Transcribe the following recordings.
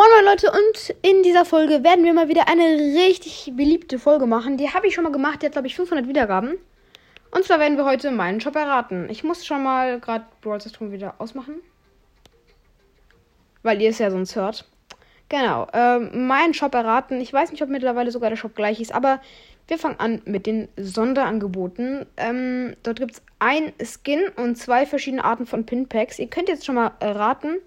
Moin Leute und in dieser Folge werden wir mal wieder eine richtig beliebte Folge machen. Die habe ich schon mal gemacht, die hat glaube ich 500 Wiedergaben. Und zwar werden wir heute meinen Shop erraten. Ich muss schon mal gerade Brawl Stars wieder ausmachen. Weil ihr es ja sonst hört. Genau, ähm, meinen Shop erraten. Ich weiß nicht, ob mittlerweile sogar der Shop gleich ist, aber wir fangen an mit den Sonderangeboten. Ähm, dort gibt es ein Skin und zwei verschiedene Arten von Pinpacks. Ihr könnt jetzt schon mal erraten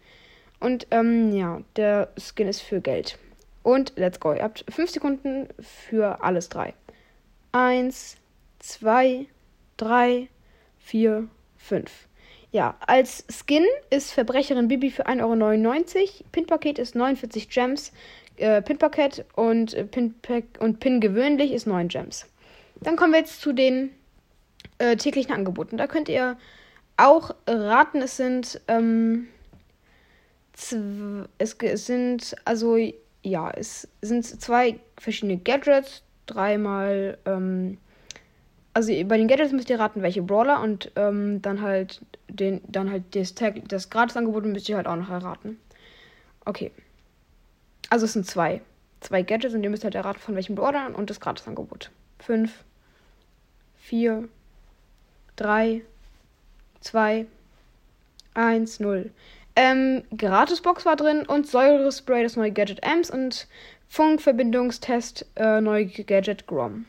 und ähm, ja, der Skin ist für Geld. Und let's go. Ihr habt 5 Sekunden für alles drei. Eins, zwei, drei, vier, fünf. Ja, als Skin ist Verbrecherin Bibi für 1,99 Euro. Pin-Paket ist 49 Gems. Äh, Pin-Paket und, äh, Pin, und Pin gewöhnlich ist 9 Gems. Dann kommen wir jetzt zu den äh, täglichen Angeboten. Da könnt ihr auch raten, es sind ähm, es sind also ja, es sind zwei verschiedene Gadgets, dreimal ähm, also bei den Gadgets müsst ihr raten, welche Brawler und ähm, dann halt den dann halt das Tag das Gratisangebot müsst ihr halt auch noch erraten. Okay. Also es sind zwei. Zwei Gadgets und ihr müsst halt erraten, von welchem Brawler und das Gratisangebot. Fünf, vier, drei, zwei, eins, null. Ähm, Gratisbox war drin und Säurespray, das neue Gadget Ems und Funkverbindungstest, äh, neue Gadget Grom.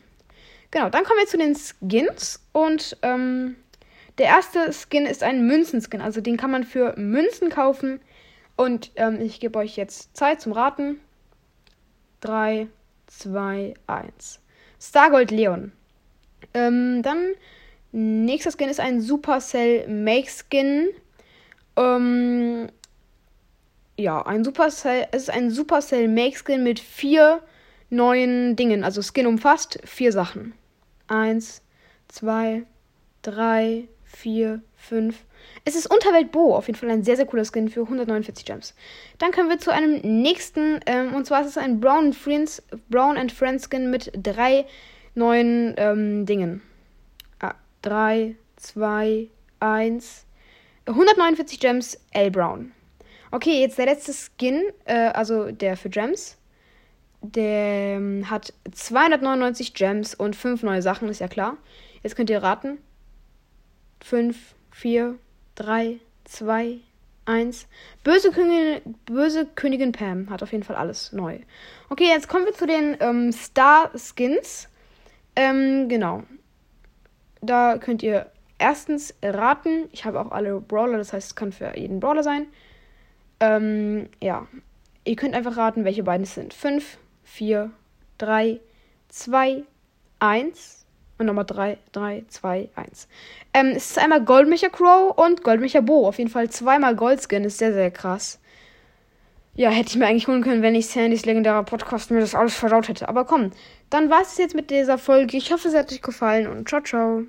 Genau, dann kommen wir zu den Skins und ähm, der erste Skin ist ein Münzenskin, also den kann man für Münzen kaufen. Und ähm, ich gebe euch jetzt Zeit zum Raten. 3, 2, 1. Stargold Leon. Ähm, dann nächster Skin ist ein Supercell Make Skin ähm, ja, ein Supercell, es ist ein Supercell Make Skin mit vier neuen Dingen. Also Skin umfasst vier Sachen. Eins, zwei, drei, vier, fünf. Es ist Unterwelt Bo, auf jeden Fall ein sehr, sehr cooler Skin für 149 Gems. Dann kommen wir zu einem nächsten, ähm, und zwar ist es ein Brown Friends, Brown and Friends Skin mit drei neuen ähm, Dingen. Ah, drei, zwei, eins, 149 Gems, L. Brown. Okay, jetzt der letzte Skin, äh, also der für Gems. Der ähm, hat 299 Gems und 5 neue Sachen, ist ja klar. Jetzt könnt ihr raten. 5, 4, 3, 2, 1. Böse Königin, Böse Königin Pam hat auf jeden Fall alles neu. Okay, jetzt kommen wir zu den ähm, Star Skins. Ähm, genau. Da könnt ihr erstens raten. Ich habe auch alle Brawler, das heißt, es kann für jeden Brawler sein. Ähm, ja. Ihr könnt einfach raten, welche beiden es sind. 5, 4, 3, 2, 1. Und nochmal 3, 3, 2, 1. Ähm, es ist einmal Goldmecher Crow und Goldmecher Bo. Auf jeden Fall zweimal Goldskin. Ist sehr, sehr krass. Ja, hätte ich mir eigentlich holen können, wenn ich Sandys legendärer Podcast mir das alles verdaut hätte. Aber komm, dann war es jetzt mit dieser Folge. Ich hoffe, es hat euch gefallen und ciao, ciao.